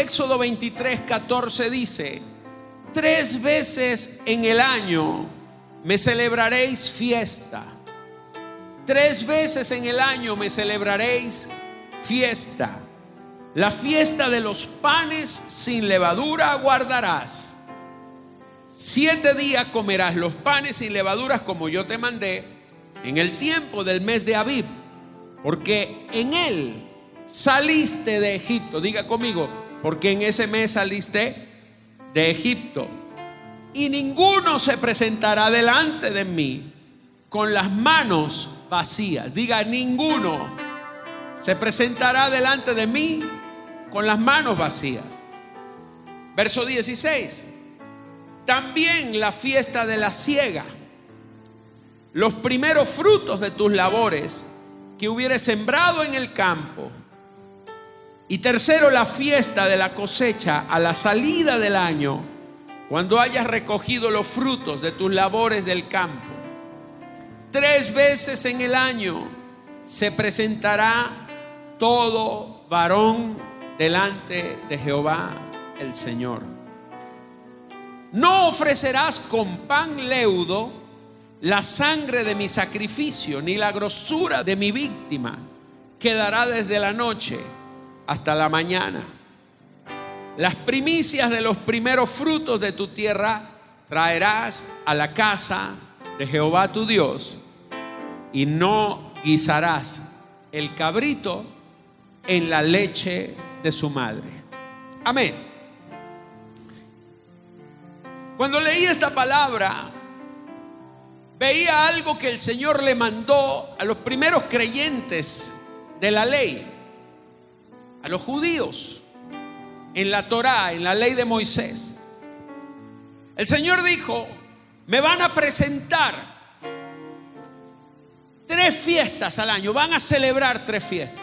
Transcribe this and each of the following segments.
Éxodo 23, 14 dice, tres veces en el año me celebraréis fiesta. Tres veces en el año me celebraréis fiesta. La fiesta de los panes sin levadura guardarás. Siete días comerás los panes sin levaduras como yo te mandé en el tiempo del mes de Abib, porque en él saliste de Egipto. Diga conmigo, porque en ese mes saliste de Egipto. Y ninguno se presentará delante de mí con las manos vacías. Diga, ninguno se presentará delante de mí con las manos vacías. Verso 16. También la fiesta de la siega. Los primeros frutos de tus labores que hubieres sembrado en el campo. Y tercero, la fiesta de la cosecha a la salida del año, cuando hayas recogido los frutos de tus labores del campo. Tres veces en el año se presentará todo varón delante de Jehová el Señor. No ofrecerás con pan leudo la sangre de mi sacrificio, ni la grosura de mi víctima. Quedará desde la noche hasta la mañana. Las primicias de los primeros frutos de tu tierra traerás a la casa de Jehová tu Dios y no guisarás el cabrito en la leche de su madre. Amén. Cuando leí esta palabra, veía algo que el Señor le mandó a los primeros creyentes de la ley, a los judíos, en la Torá, en la ley de Moisés. El Señor dijo, me van a presentar tres fiestas al año, van a celebrar tres fiestas.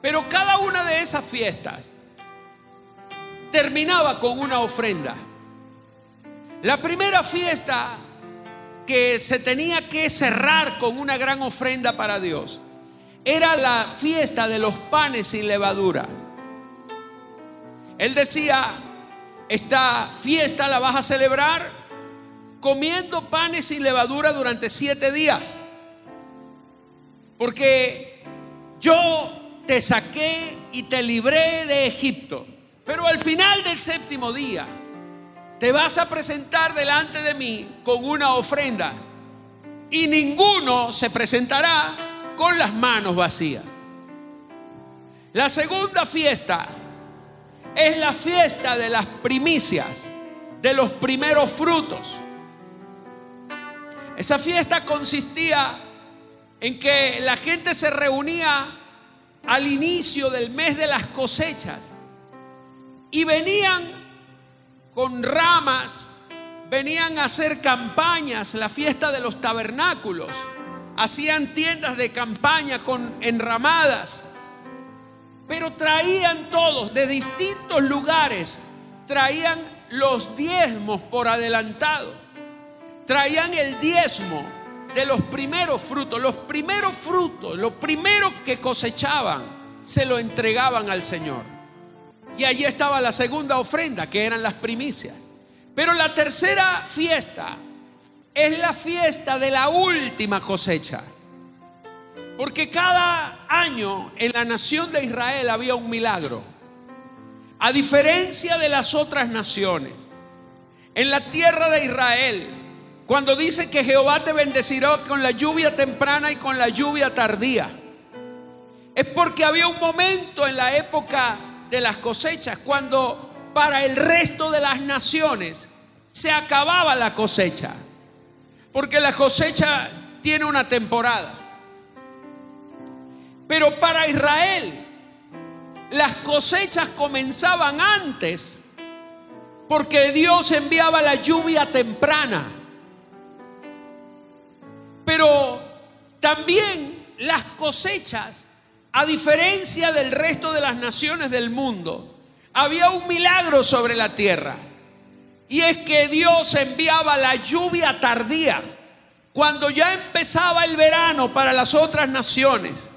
Pero cada una de esas fiestas terminaba con una ofrenda. La primera fiesta que se tenía que cerrar con una gran ofrenda para Dios era la fiesta de los panes sin levadura. Él decía, esta fiesta la vas a celebrar comiendo panes sin levadura durante siete días. Porque yo te saqué y te libré de Egipto. Pero al final del séptimo día te vas a presentar delante de mí con una ofrenda y ninguno se presentará con las manos vacías. La segunda fiesta es la fiesta de las primicias, de los primeros frutos. Esa fiesta consistía en que la gente se reunía al inicio del mes de las cosechas y venían con ramas, venían a hacer campañas, la fiesta de los tabernáculos, hacían tiendas de campaña con enramadas, pero traían todos de distintos lugares, traían los diezmos por adelantado, traían el diezmo de los primeros frutos, los primeros frutos, lo primero que cosechaban, se lo entregaban al Señor. Y allí estaba la segunda ofrenda, que eran las primicias. Pero la tercera fiesta es la fiesta de la última cosecha. Porque cada año en la nación de Israel había un milagro. A diferencia de las otras naciones, en la tierra de Israel cuando dice que Jehová te bendecirá con la lluvia temprana y con la lluvia tardía. Es porque había un momento en la época de las cosechas cuando para el resto de las naciones se acababa la cosecha. Porque la cosecha tiene una temporada. Pero para Israel las cosechas comenzaban antes porque Dios enviaba la lluvia temprana. Pero también las cosechas, a diferencia del resto de las naciones del mundo, había un milagro sobre la tierra. Y es que Dios enviaba la lluvia tardía. Cuando ya empezaba el verano para las otras naciones,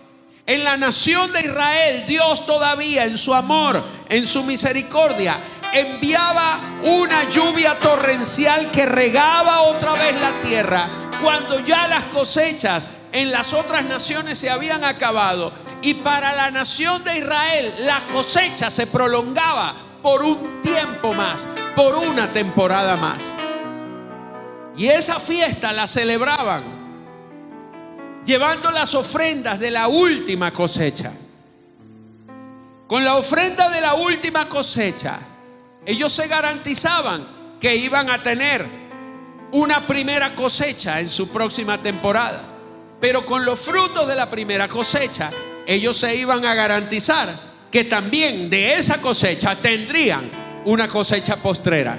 en la nación de Israel, Dios todavía en su amor, en su misericordia, enviaba una lluvia torrencial que regaba otra vez la tierra cuando ya las cosechas en las otras naciones se habían acabado. Y para la nación de Israel la cosecha se prolongaba por un tiempo más, por una temporada más. Y esa fiesta la celebraban llevando las ofrendas de la última cosecha. Con la ofrenda de la última cosecha, ellos se garantizaban que iban a tener una primera cosecha en su próxima temporada. Pero con los frutos de la primera cosecha, ellos se iban a garantizar que también de esa cosecha tendrían una cosecha postrera.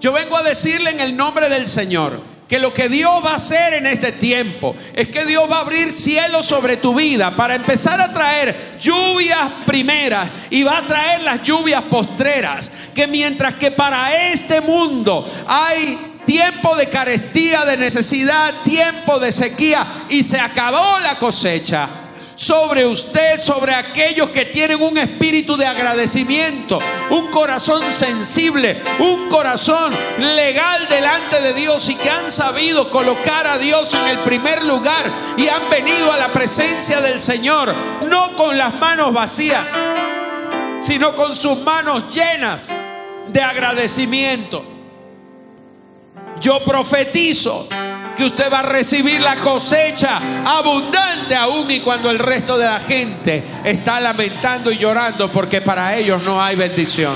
Yo vengo a decirle en el nombre del Señor que lo que Dios va a hacer en este tiempo es que Dios va a abrir cielos sobre tu vida para empezar a traer lluvias primeras y va a traer las lluvias postreras. Que mientras que para este mundo hay tiempo de carestía, de necesidad, tiempo de sequía y se acabó la cosecha sobre usted, sobre aquellos que tienen un espíritu de agradecimiento, un corazón sensible, un corazón legal delante de Dios y que han sabido colocar a Dios en el primer lugar y han venido a la presencia del Señor, no con las manos vacías, sino con sus manos llenas de agradecimiento. Yo profetizo que usted va a recibir la cosecha abundante aún y cuando el resto de la gente está lamentando y llorando porque para ellos no hay bendición.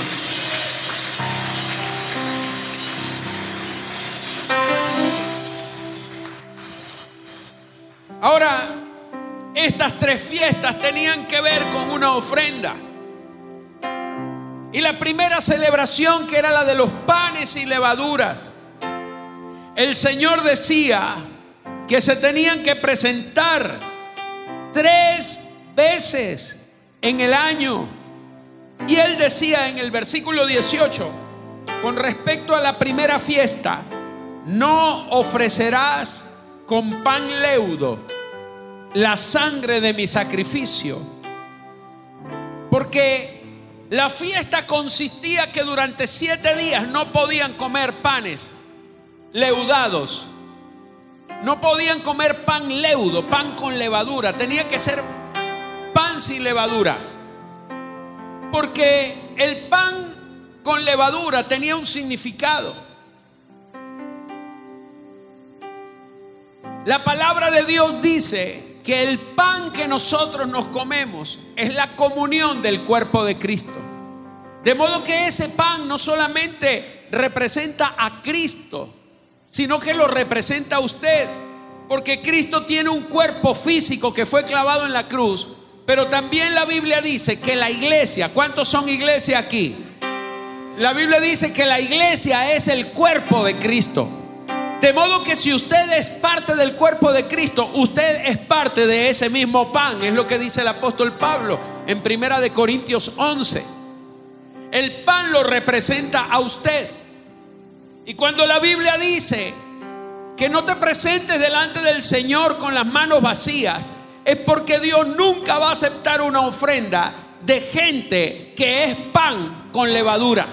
Ahora, estas tres fiestas tenían que ver con una ofrenda. Y la primera celebración que era la de los panes y levaduras el Señor decía que se tenían que presentar tres veces en el año. Y él decía en el versículo 18, con respecto a la primera fiesta, no ofrecerás con pan leudo la sangre de mi sacrificio. Porque la fiesta consistía que durante siete días no podían comer panes leudados. No podían comer pan leudo, pan con levadura. Tenía que ser pan sin levadura. Porque el pan con levadura tenía un significado. La palabra de Dios dice que el pan que nosotros nos comemos es la comunión del cuerpo de Cristo. De modo que ese pan no solamente representa a Cristo, sino que lo representa a usted. Porque Cristo tiene un cuerpo físico que fue clavado en la cruz, pero también la Biblia dice que la iglesia, ¿cuántos son iglesia aquí? La Biblia dice que la iglesia es el cuerpo de Cristo. De modo que si usted es parte del cuerpo de Cristo, usted es parte de ese mismo pan, es lo que dice el apóstol Pablo en Primera de Corintios 11. El pan lo representa a usted. Y cuando la Biblia dice que no te presentes delante del Señor con las manos vacías, es porque Dios nunca va a aceptar una ofrenda de gente que es pan con levadura.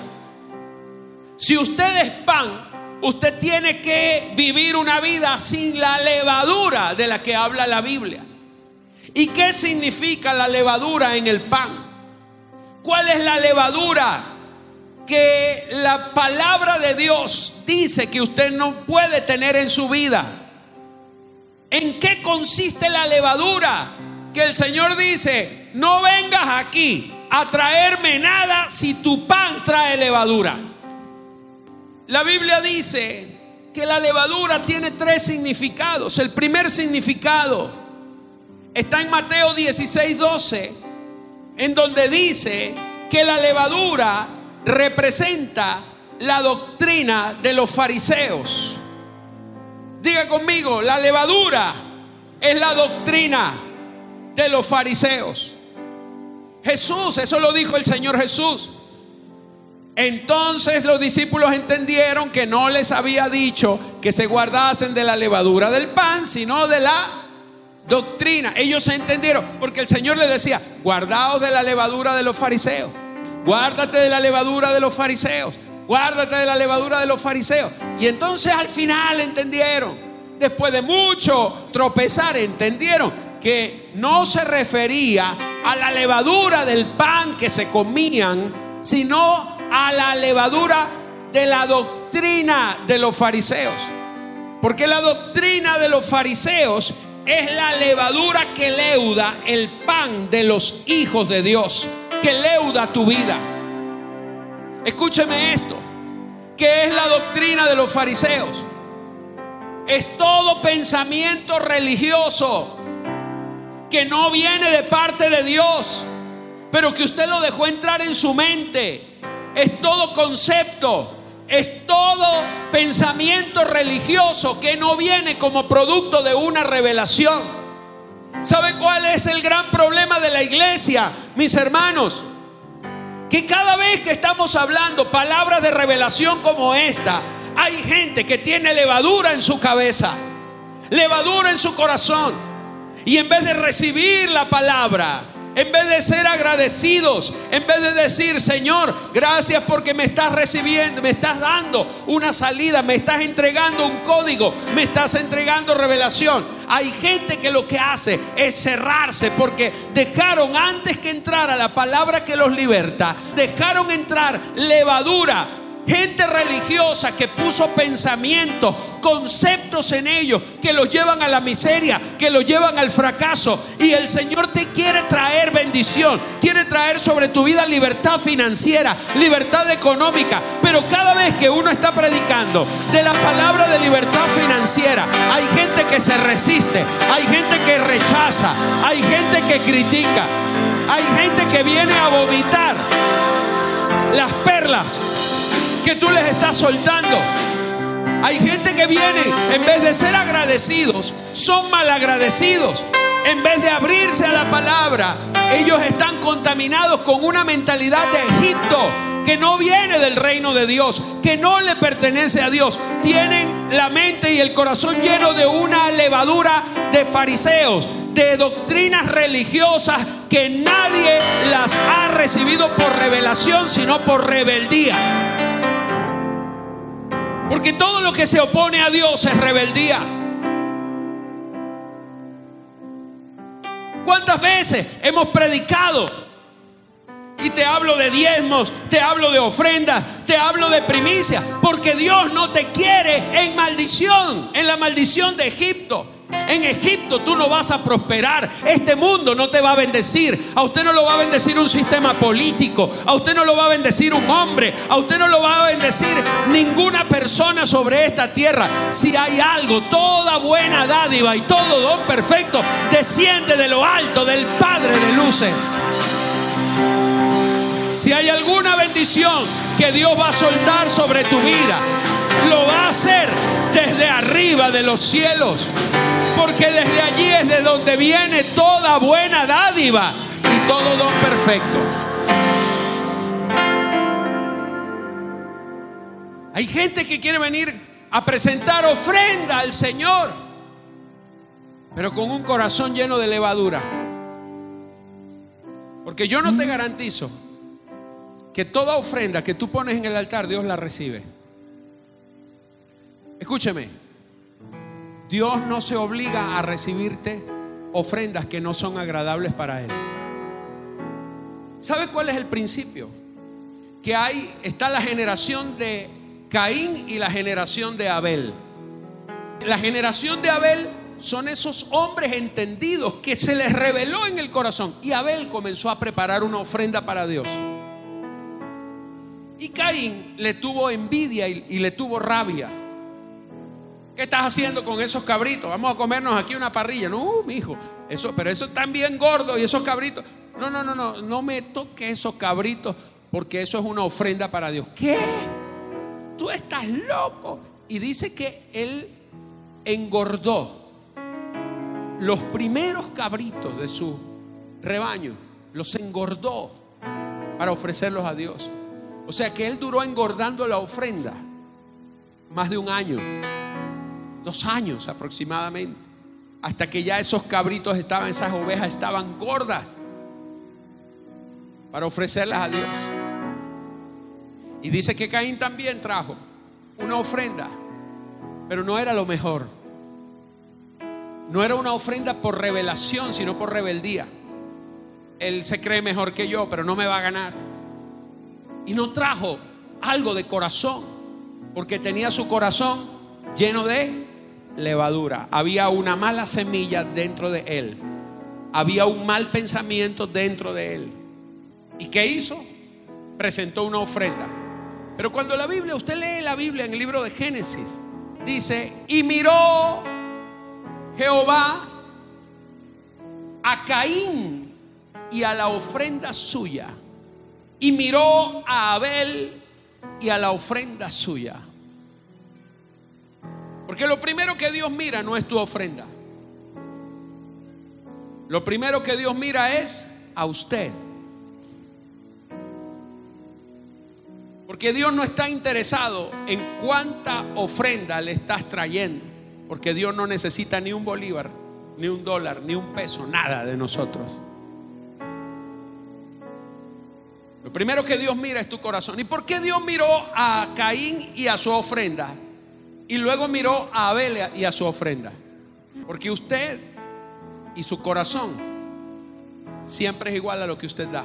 Si usted es pan, usted tiene que vivir una vida sin la levadura de la que habla la Biblia. ¿Y qué significa la levadura en el pan? ¿Cuál es la levadura que la palabra de Dios dice que usted no puede tener en su vida. ¿En qué consiste la levadura? Que el Señor dice, no vengas aquí a traerme nada si tu pan trae levadura. La Biblia dice que la levadura tiene tres significados. El primer significado está en Mateo 16, 12, en donde dice que la levadura representa la doctrina de los fariseos. Diga conmigo, la levadura es la doctrina de los fariseos. Jesús, eso lo dijo el Señor Jesús. Entonces los discípulos entendieron que no les había dicho que se guardasen de la levadura del pan, sino de la doctrina. Ellos se entendieron porque el Señor les decía, guardaos de la levadura de los fariseos, guárdate de la levadura de los fariseos, guárdate de la levadura de los fariseos. Y entonces al final entendieron, después de mucho tropezar, entendieron que no se refería a la levadura del pan que se comían, sino a la levadura de la doctrina de los fariseos. Porque la doctrina de los fariseos es la levadura que leuda el pan de los hijos de Dios, que leuda tu vida. Escúcheme esto, ¿qué es la doctrina de los fariseos? Es todo pensamiento religioso que no viene de parte de Dios, pero que usted lo dejó entrar en su mente. Es todo concepto, es todo pensamiento religioso que no viene como producto de una revelación. ¿Sabe cuál es el gran problema de la iglesia, mis hermanos? Que cada vez que estamos hablando palabras de revelación como esta, hay gente que tiene levadura en su cabeza, levadura en su corazón. Y en vez de recibir la palabra, en vez de ser agradecidos, en vez de decir, Señor, gracias porque me estás recibiendo, me estás dando una salida, me estás entregando un código, me estás entregando revelación. Hay gente que lo que hace es cerrarse porque dejaron antes que entrara la palabra que los liberta, dejaron entrar levadura Gente religiosa que puso pensamientos, conceptos en ellos que los llevan a la miseria, que los llevan al fracaso. Y el Señor te quiere traer bendición, quiere traer sobre tu vida libertad financiera, libertad económica. Pero cada vez que uno está predicando de la palabra de libertad financiera, hay gente que se resiste, hay gente que rechaza, hay gente que critica, hay gente que viene a vomitar las perlas que tú les estás soltando. Hay gente que viene, en vez de ser agradecidos, son malagradecidos. En vez de abrirse a la palabra, ellos están contaminados con una mentalidad de Egipto que no viene del reino de Dios, que no le pertenece a Dios. Tienen la mente y el corazón lleno de una levadura de fariseos, de doctrinas religiosas que nadie las ha recibido por revelación, sino por rebeldía. Porque todo lo que se opone a Dios es rebeldía. ¿Cuántas veces hemos predicado? Y te hablo de diezmos, te hablo de ofrendas, te hablo de primicias, porque Dios no te quiere en maldición, en la maldición de Egipto. En Egipto tú no vas a prosperar. Este mundo no te va a bendecir. A usted no lo va a bendecir un sistema político. A usted no lo va a bendecir un hombre. A usted no lo va a bendecir ninguna persona sobre esta tierra. Si hay algo, toda buena dádiva y todo don perfecto desciende de lo alto del Padre de luces. Si hay alguna bendición que Dios va a soltar sobre tu vida, lo va a hacer desde arriba de los cielos porque desde allí es de donde viene toda buena dádiva y todo don perfecto. Hay gente que quiere venir a presentar ofrenda al Señor, pero con un corazón lleno de levadura. Porque yo no te garantizo que toda ofrenda que tú pones en el altar, Dios la recibe. Escúcheme, Dios no se obliga a recibirte ofrendas que no son agradables para Él. ¿Sabe cuál es el principio? Que hay, está la generación de Caín y la generación de Abel. La generación de Abel son esos hombres entendidos que se les reveló en el corazón. Y Abel comenzó a preparar una ofrenda para Dios. Y Caín le tuvo envidia y, y le tuvo rabia. ¿Qué estás haciendo con esos cabritos? Vamos a comernos aquí una parrilla. No, mi hijo, eso, pero eso están bien gordos y esos cabritos. No, no, no, no, no me toque esos cabritos porque eso es una ofrenda para Dios. ¿Qué? Tú estás loco. Y dice que él engordó los primeros cabritos de su rebaño, los engordó para ofrecerlos a Dios. O sea que él duró engordando la ofrenda más de un año dos años aproximadamente. hasta que ya esos cabritos estaban, esas ovejas estaban gordas para ofrecerlas a Dios. Y dice que Caín también trajo una ofrenda, pero no era lo mejor. No era una ofrenda por revelación, sino por rebeldía. Él se cree mejor que yo, pero no me va a ganar. Y no trajo algo de corazón, porque tenía su corazón lleno de levadura. Había una mala semilla dentro de él. Había un mal pensamiento dentro de él. ¿Y qué hizo? Presentó una ofrenda. Pero cuando la Biblia, usted lee la Biblia en el libro de Génesis, dice, y miró Jehová a Caín y a la ofrenda suya. Y miró a Abel y a la ofrenda suya. Porque lo primero que Dios mira no es tu ofrenda. Lo primero que Dios mira es a usted. Porque Dios no está interesado en cuánta ofrenda le estás trayendo. Porque Dios no necesita ni un bolívar, ni un dólar, ni un peso, nada de nosotros. Lo primero que Dios mira es tu corazón. ¿Y por qué Dios miró a Caín y a su ofrenda? Y luego miró a Abel y a su ofrenda. Porque usted y su corazón siempre es igual a lo que usted da.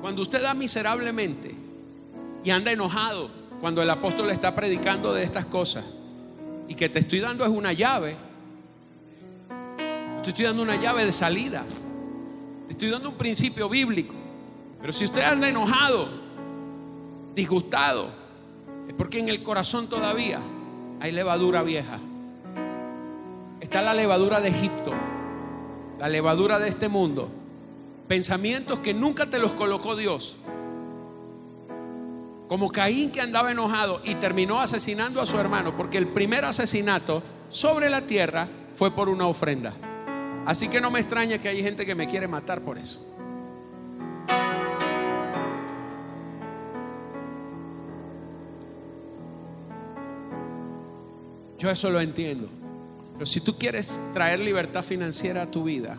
Cuando usted da miserablemente y anda enojado, cuando el apóstol está predicando de estas cosas, y que te estoy dando es una llave, te estoy dando una llave de salida, te estoy dando un principio bíblico. Pero si usted anda enojado, disgustado, es porque en el corazón todavía hay levadura vieja. Está la levadura de Egipto, la levadura de este mundo. Pensamientos que nunca te los colocó Dios. Como Caín que andaba enojado y terminó asesinando a su hermano, porque el primer asesinato sobre la tierra fue por una ofrenda. Así que no me extraña que hay gente que me quiere matar por eso. Yo eso lo entiendo. Pero si tú quieres traer libertad financiera a tu vida,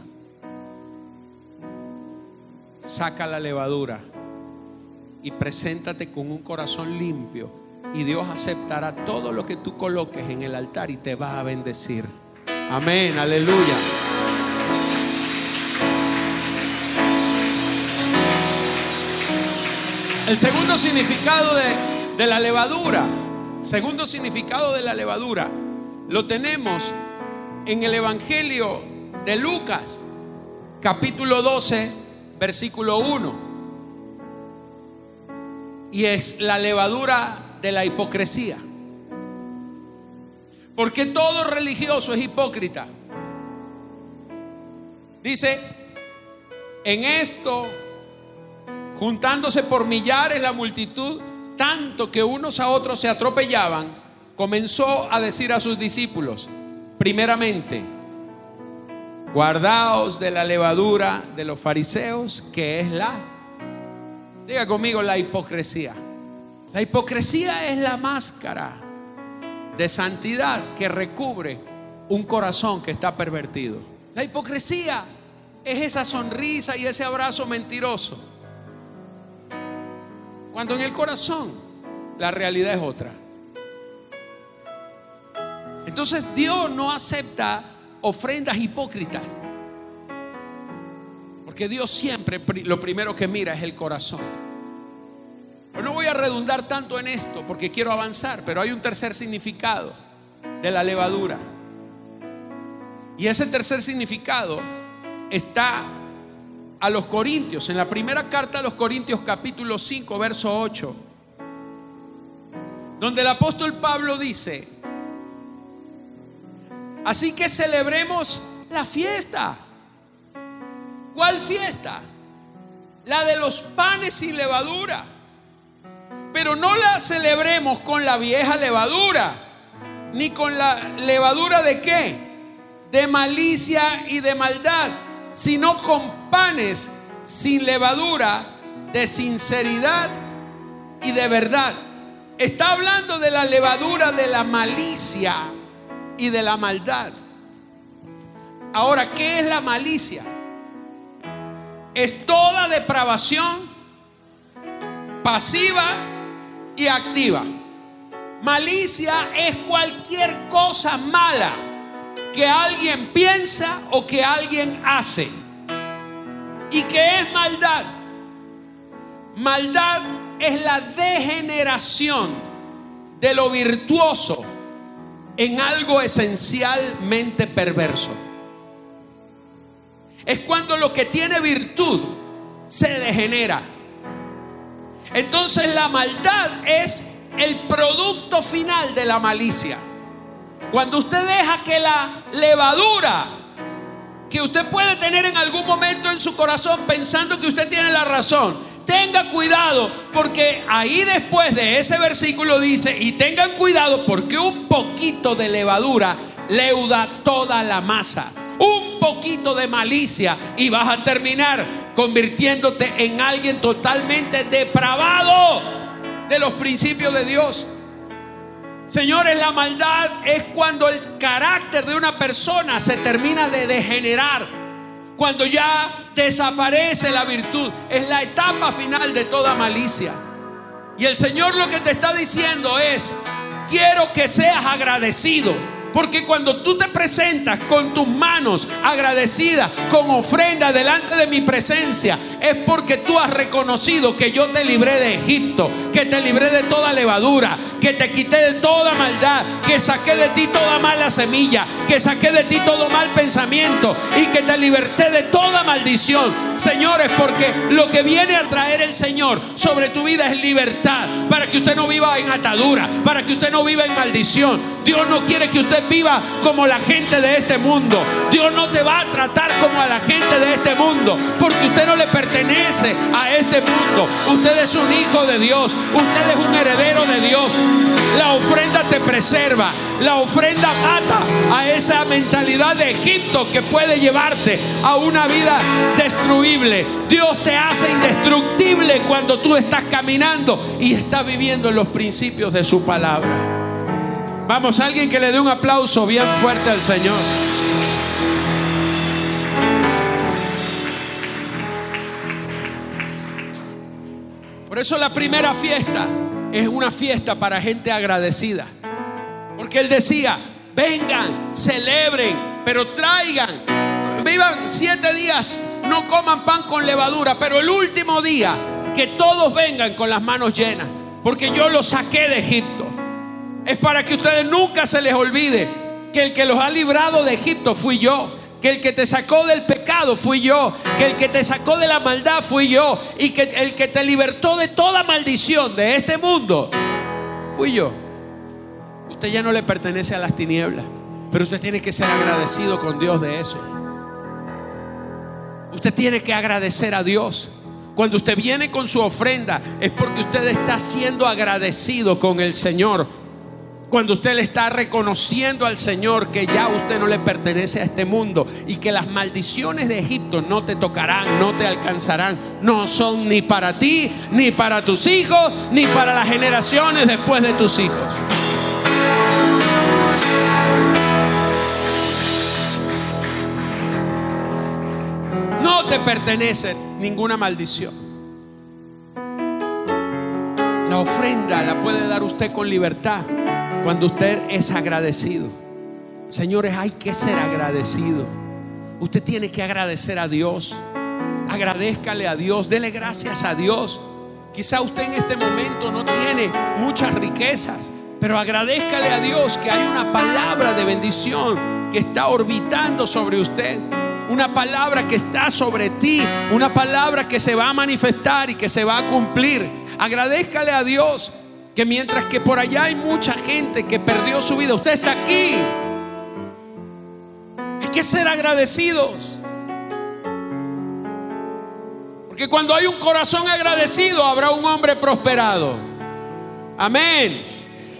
saca la levadura y preséntate con un corazón limpio y Dios aceptará todo lo que tú coloques en el altar y te va a bendecir. Amén, aleluya. El segundo significado de, de la levadura Segundo significado de la levadura lo tenemos en el Evangelio de Lucas, capítulo 12, versículo 1. Y es la levadura de la hipocresía. Porque todo religioso es hipócrita. Dice, en esto, juntándose por millares la multitud, tanto que unos a otros se atropellaban, comenzó a decir a sus discípulos, primeramente, guardaos de la levadura de los fariseos, que es la, diga conmigo, la hipocresía. La hipocresía es la máscara de santidad que recubre un corazón que está pervertido. La hipocresía es esa sonrisa y ese abrazo mentiroso cuando en el corazón la realidad es otra. Entonces Dios no acepta ofrendas hipócritas. Porque Dios siempre lo primero que mira es el corazón. Pero no voy a redundar tanto en esto porque quiero avanzar, pero hay un tercer significado de la levadura. Y ese tercer significado está a los Corintios, en la primera carta a los Corintios capítulo 5, verso 8, donde el apóstol Pablo dice, así que celebremos la fiesta. ¿Cuál fiesta? La de los panes sin levadura. Pero no la celebremos con la vieja levadura, ni con la levadura de qué? De malicia y de maldad sino con panes sin levadura, de sinceridad y de verdad. Está hablando de la levadura de la malicia y de la maldad. Ahora, ¿qué es la malicia? Es toda depravación pasiva y activa. Malicia es cualquier cosa mala que alguien piensa o que alguien hace. ¿Y qué es maldad? Maldad es la degeneración de lo virtuoso en algo esencialmente perverso. Es cuando lo que tiene virtud se degenera. Entonces la maldad es el producto final de la malicia. Cuando usted deja que la levadura que usted puede tener en algún momento en su corazón pensando que usted tiene la razón, tenga cuidado porque ahí después de ese versículo dice, y tengan cuidado porque un poquito de levadura leuda toda la masa. Un poquito de malicia y vas a terminar convirtiéndote en alguien totalmente depravado de los principios de Dios. Señores, la maldad es cuando el carácter de una persona se termina de degenerar, cuando ya desaparece la virtud. Es la etapa final de toda malicia. Y el Señor lo que te está diciendo es, quiero que seas agradecido. Porque cuando tú te presentas con tus manos agradecidas, con ofrenda delante de mi presencia, es porque tú has reconocido que yo te libré de Egipto, que te libré de toda levadura, que te quité de toda maldad, que saqué de ti toda mala semilla, que saqué de ti todo mal pensamiento y que te liberté de toda maldición. Señores, porque lo que viene a traer el Señor sobre tu vida es libertad, para que usted no viva en atadura, para que usted no viva en maldición. Dios no quiere que usted viva como la gente de este mundo. Dios no te va a tratar como a la gente de este mundo, porque usted no le pertenece a este mundo. Usted es un hijo de Dios, usted es un heredero de Dios. La ofrenda te preserva, la ofrenda mata a esa mentalidad de Egipto que puede llevarte a una vida destruible. Dios te hace indestructible cuando tú estás caminando y estás viviendo en los principios de su palabra. Vamos, alguien que le dé un aplauso bien fuerte al Señor. Por eso la primera fiesta es una fiesta para gente agradecida. Porque Él decía, vengan, celebren, pero traigan, vivan siete días, no coman pan con levadura, pero el último día, que todos vengan con las manos llenas, porque yo los saqué de Egipto. Es para que ustedes nunca se les olvide que el que los ha librado de Egipto fui yo. Que el que te sacó del pecado fui yo. Que el que te sacó de la maldad fui yo. Y que el que te libertó de toda maldición de este mundo fui yo. Usted ya no le pertenece a las tinieblas. Pero usted tiene que ser agradecido con Dios de eso. Usted tiene que agradecer a Dios. Cuando usted viene con su ofrenda es porque usted está siendo agradecido con el Señor cuando usted le está reconociendo al Señor que ya usted no le pertenece a este mundo y que las maldiciones de Egipto no te tocarán, no te alcanzarán, no son ni para ti, ni para tus hijos, ni para las generaciones después de tus hijos. No te pertenece ninguna maldición. La ofrenda la puede dar usted con libertad cuando usted es agradecido. Señores, hay que ser agradecido. Usted tiene que agradecer a Dios. Agradezcale a Dios, dele gracias a Dios. Quizá usted en este momento no tiene muchas riquezas, pero agradezcale a Dios que hay una palabra de bendición que está orbitando sobre usted. Una palabra que está sobre ti, una palabra que se va a manifestar y que se va a cumplir. Agradezcale a Dios que mientras que por allá hay mucha gente que perdió su vida, usted está aquí. Hay que ser agradecidos. Porque cuando hay un corazón agradecido, habrá un hombre prosperado. Amén.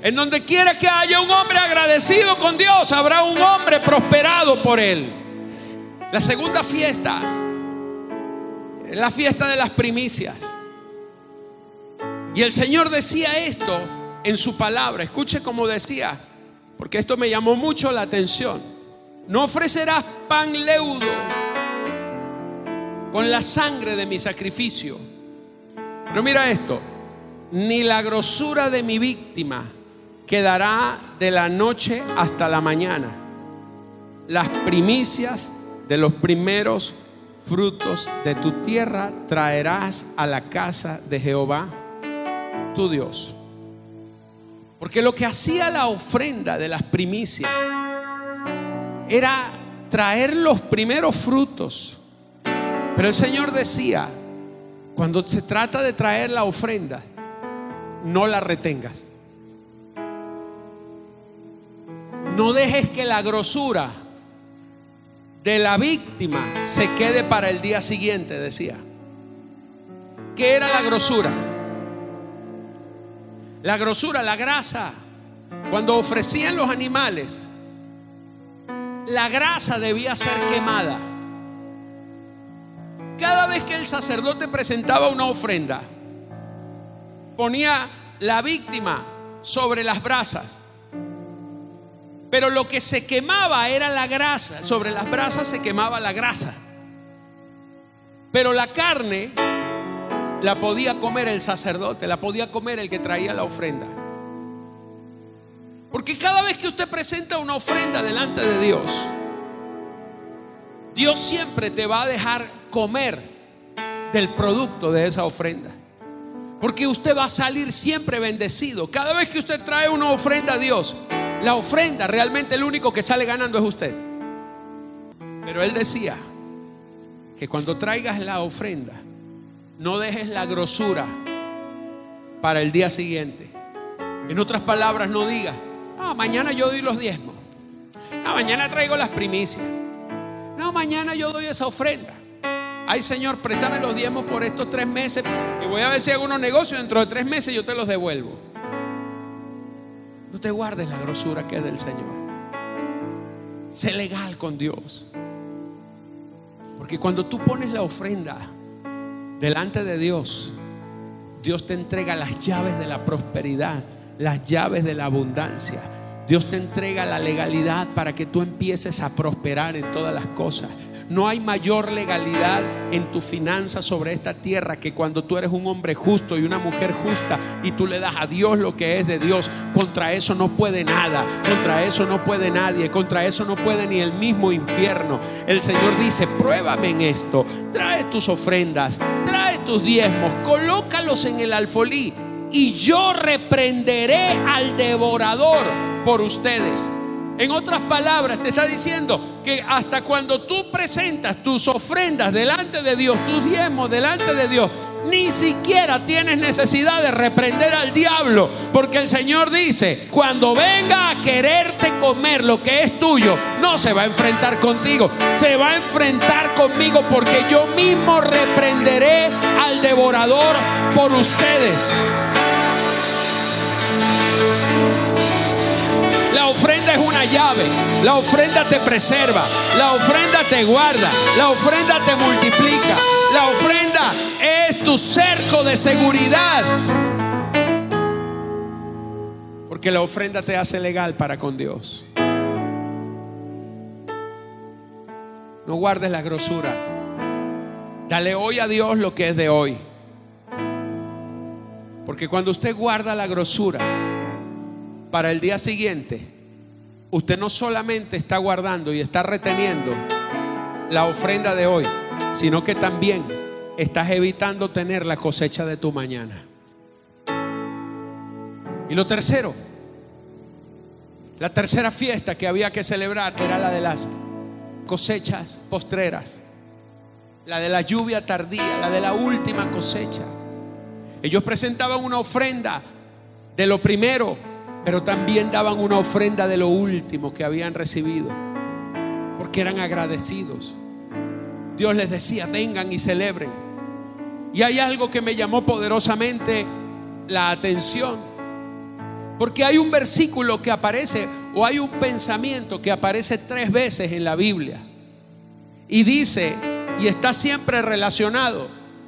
En donde quiera que haya un hombre agradecido con Dios, habrá un hombre prosperado por él. La segunda fiesta es la fiesta de las primicias. Y el Señor decía esto en su palabra. Escuche como decía, porque esto me llamó mucho la atención. No ofrecerás pan leudo con la sangre de mi sacrificio. Pero mira esto, ni la grosura de mi víctima quedará de la noche hasta la mañana. Las primicias de los primeros frutos de tu tierra traerás a la casa de Jehová, tu Dios. Porque lo que hacía la ofrenda de las primicias era traer los primeros frutos. Pero el Señor decía, cuando se trata de traer la ofrenda, no la retengas. No dejes que la grosura de la víctima se quede para el día siguiente, decía. ¿Qué era la grosura? La grosura, la grasa. Cuando ofrecían los animales, la grasa debía ser quemada. Cada vez que el sacerdote presentaba una ofrenda, ponía la víctima sobre las brasas pero lo que se quemaba era la grasa. Sobre las brasas se quemaba la grasa. Pero la carne la podía comer el sacerdote, la podía comer el que traía la ofrenda. Porque cada vez que usted presenta una ofrenda delante de Dios, Dios siempre te va a dejar comer del producto de esa ofrenda. Porque usted va a salir siempre bendecido. Cada vez que usted trae una ofrenda a Dios, la ofrenda, realmente el único que sale ganando es usted. Pero él decía que cuando traigas la ofrenda, no dejes la grosura para el día siguiente. En otras palabras, no digas, no, mañana yo doy los diezmos. No, mañana traigo las primicias. No, mañana yo doy esa ofrenda. Ay, Señor, préstame los diezmos por estos tres meses y voy a ver si hago unos negocios. Dentro de tres meses yo te los devuelvo. No te guardes la grosura que es del Señor. Sé legal con Dios. Porque cuando tú pones la ofrenda delante de Dios, Dios te entrega las llaves de la prosperidad, las llaves de la abundancia. Dios te entrega la legalidad para que tú empieces a prosperar en todas las cosas. No hay mayor legalidad en tu finanza sobre esta tierra que cuando tú eres un hombre justo y una mujer justa y tú le das a Dios lo que es de Dios. Contra eso no puede nada, contra eso no puede nadie, contra eso no puede ni el mismo infierno. El Señor dice, pruébame en esto, trae tus ofrendas, trae tus diezmos, colócalos en el alfolí y yo reprenderé al devorador por ustedes. En otras palabras, te está diciendo que hasta cuando tú presentas tus ofrendas delante de Dios, tus diezmos delante de Dios, ni siquiera tienes necesidad de reprender al diablo, porque el Señor dice, cuando venga a quererte comer lo que es tuyo, no se va a enfrentar contigo, se va a enfrentar conmigo porque yo mismo reprenderé al devorador por ustedes. Ofrenda es una llave. La ofrenda te preserva. La ofrenda te guarda. La ofrenda te multiplica. La ofrenda es tu cerco de seguridad. Porque la ofrenda te hace legal para con Dios. No guardes la grosura. Dale hoy a Dios lo que es de hoy. Porque cuando usted guarda la grosura, para el día siguiente, usted no solamente está guardando y está reteniendo la ofrenda de hoy, sino que también estás evitando tener la cosecha de tu mañana. Y lo tercero, la tercera fiesta que había que celebrar era la de las cosechas postreras, la de la lluvia tardía, la de la última cosecha. Ellos presentaban una ofrenda de lo primero pero también daban una ofrenda de lo último que habían recibido, porque eran agradecidos. Dios les decía, vengan y celebren. Y hay algo que me llamó poderosamente la atención, porque hay un versículo que aparece, o hay un pensamiento que aparece tres veces en la Biblia, y dice, y está siempre relacionado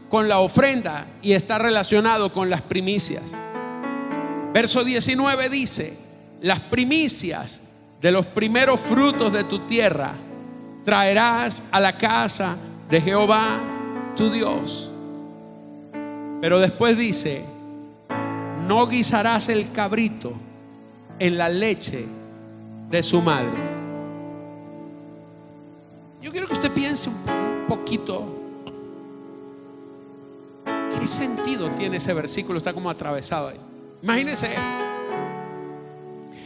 con la ofrenda, y está relacionado con las primicias. Verso 19 dice, las primicias de los primeros frutos de tu tierra traerás a la casa de Jehová tu Dios. Pero después dice, no guisarás el cabrito en la leche de su madre. Yo quiero que usted piense un poquito qué sentido tiene ese versículo, está como atravesado ahí. Imagínense esto.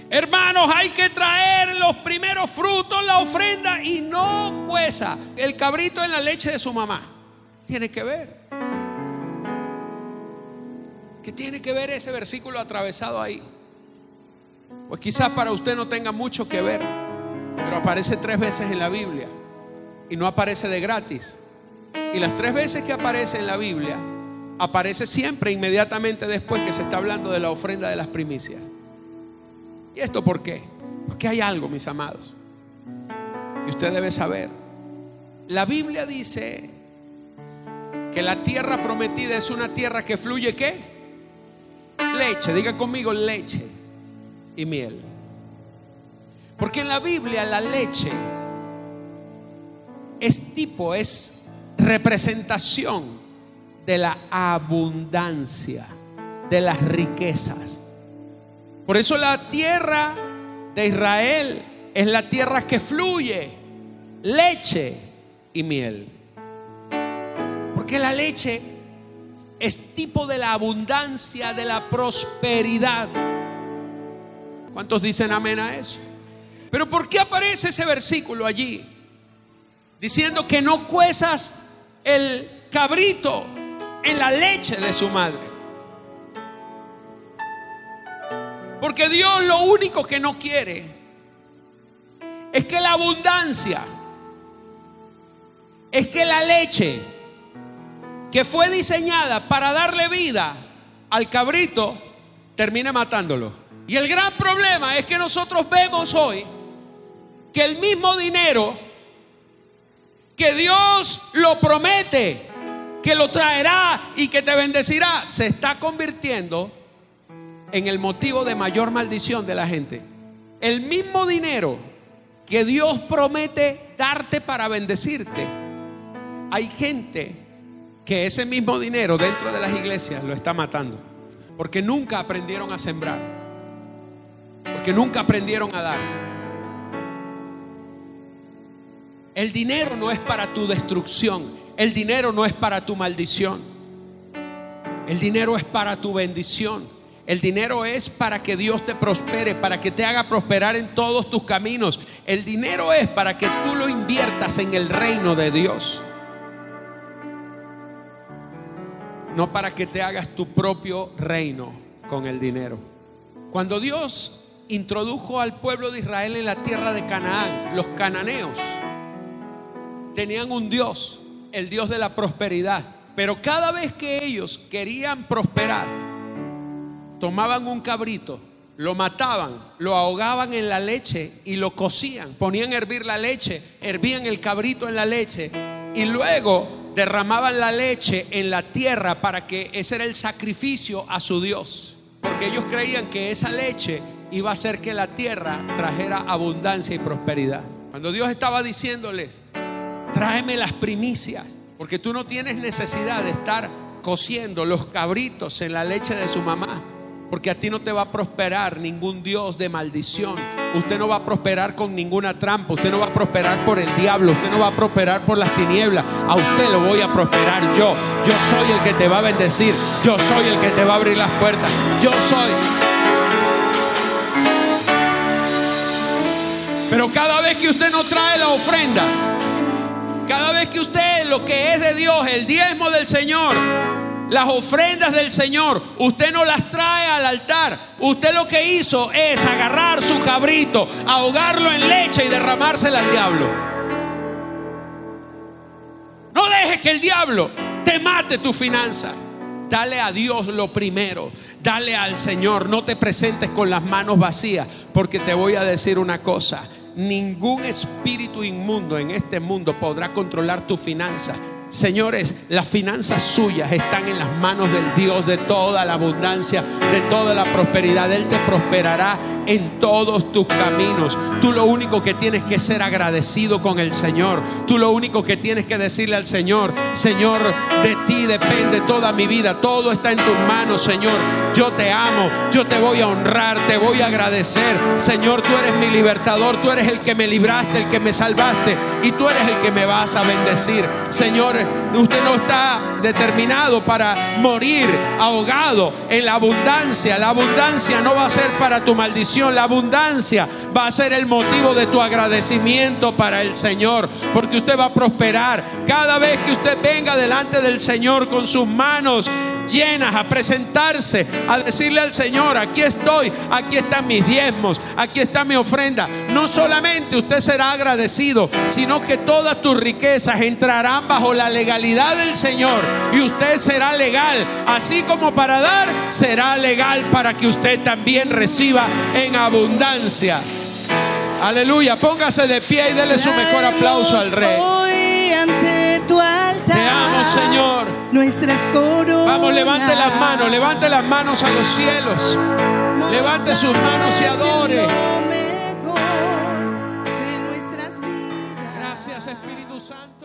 Hermanos, hay que traer los primeros frutos, la ofrenda y no cueza el cabrito en la leche de su mamá. Tiene que ver. ¿Qué tiene que ver ese versículo atravesado ahí? Pues quizás para usted no tenga mucho que ver, pero aparece tres veces en la Biblia y no aparece de gratis. Y las tres veces que aparece en la Biblia, aparece siempre inmediatamente después que se está hablando de la ofrenda de las primicias. ¿Y esto por qué? Porque hay algo, mis amados, que usted debe saber. La Biblia dice que la tierra prometida es una tierra que fluye qué? Leche, diga conmigo leche y miel. Porque en la Biblia la leche es tipo, es representación de la abundancia, de las riquezas. Por eso la tierra de Israel es la tierra que fluye leche y miel. Porque la leche es tipo de la abundancia, de la prosperidad. ¿Cuántos dicen amén a eso? Pero ¿por qué aparece ese versículo allí? Diciendo que no cuezas el cabrito en la leche de su madre. Porque Dios lo único que no quiere es que la abundancia, es que la leche que fue diseñada para darle vida al cabrito termine matándolo. Y el gran problema es que nosotros vemos hoy que el mismo dinero que Dios lo promete, que lo traerá y que te bendecirá, se está convirtiendo en el motivo de mayor maldición de la gente. El mismo dinero que Dios promete darte para bendecirte, hay gente que ese mismo dinero dentro de las iglesias lo está matando. Porque nunca aprendieron a sembrar. Porque nunca aprendieron a dar. El dinero no es para tu destrucción. El dinero no es para tu maldición. El dinero es para tu bendición. El dinero es para que Dios te prospere, para que te haga prosperar en todos tus caminos. El dinero es para que tú lo inviertas en el reino de Dios. No para que te hagas tu propio reino con el dinero. Cuando Dios introdujo al pueblo de Israel en la tierra de Canaán, los cananeos tenían un Dios, el Dios de la prosperidad. Pero cada vez que ellos querían prosperar, tomaban un cabrito, lo mataban, lo ahogaban en la leche y lo cocían. Ponían a hervir la leche, hervían el cabrito en la leche y luego derramaban la leche en la tierra para que ese era el sacrificio a su Dios. Porque ellos creían que esa leche iba a hacer que la tierra trajera abundancia y prosperidad. Cuando Dios estaba diciéndoles, tráeme las primicias, porque tú no tienes necesidad de estar cociendo los cabritos en la leche de su mamá. Porque a ti no te va a prosperar ningún Dios de maldición. Usted no va a prosperar con ninguna trampa. Usted no va a prosperar por el diablo. Usted no va a prosperar por las tinieblas. A usted lo voy a prosperar yo. Yo soy el que te va a bendecir. Yo soy el que te va a abrir las puertas. Yo soy. Pero cada vez que usted no trae la ofrenda, cada vez que usted lo que es de Dios, el diezmo del Señor, las ofrendas del Señor, usted no las trae al altar. Usted lo que hizo es agarrar su cabrito, ahogarlo en leche y derramársela al diablo. No deje que el diablo te mate tu finanza. Dale a Dios lo primero. Dale al Señor. No te presentes con las manos vacías. Porque te voy a decir una cosa. Ningún espíritu inmundo en este mundo podrá controlar tu finanza Señores, las finanzas suyas están en las manos del Dios de toda la abundancia, de toda la prosperidad. Él te prosperará en todos tus caminos. Tú lo único que tienes que ser agradecido con el Señor. Tú lo único que tienes que decirle al Señor, Señor, de ti depende toda mi vida. Todo está en tus manos, Señor. Yo te amo, yo te voy a honrar, te voy a agradecer. Señor, tú eres mi libertador, tú eres el que me libraste, el que me salvaste y tú eres el que me vas a bendecir. Señor, usted no está determinado para morir ahogado en la abundancia. La abundancia no va a ser para tu maldición, la abundancia va a ser el motivo de tu agradecimiento para el Señor, porque usted va a prosperar cada vez que usted venga delante del Señor con sus manos llenas a presentarse, a decirle al Señor, aquí estoy, aquí están mis diezmos, aquí está mi ofrenda. No solamente usted será agradecido, sino que todas tus riquezas entrarán bajo la legalidad del Señor y usted será legal, así como para dar, será legal para que usted también reciba en abundancia. Aleluya, póngase de pie y dele su mejor aplauso al Rey. Te amo, Señor. Nuestras coronas. Vamos, levante las manos, levante las manos a los cielos. Levante sus manos y adore. Gracias, Espíritu Santo.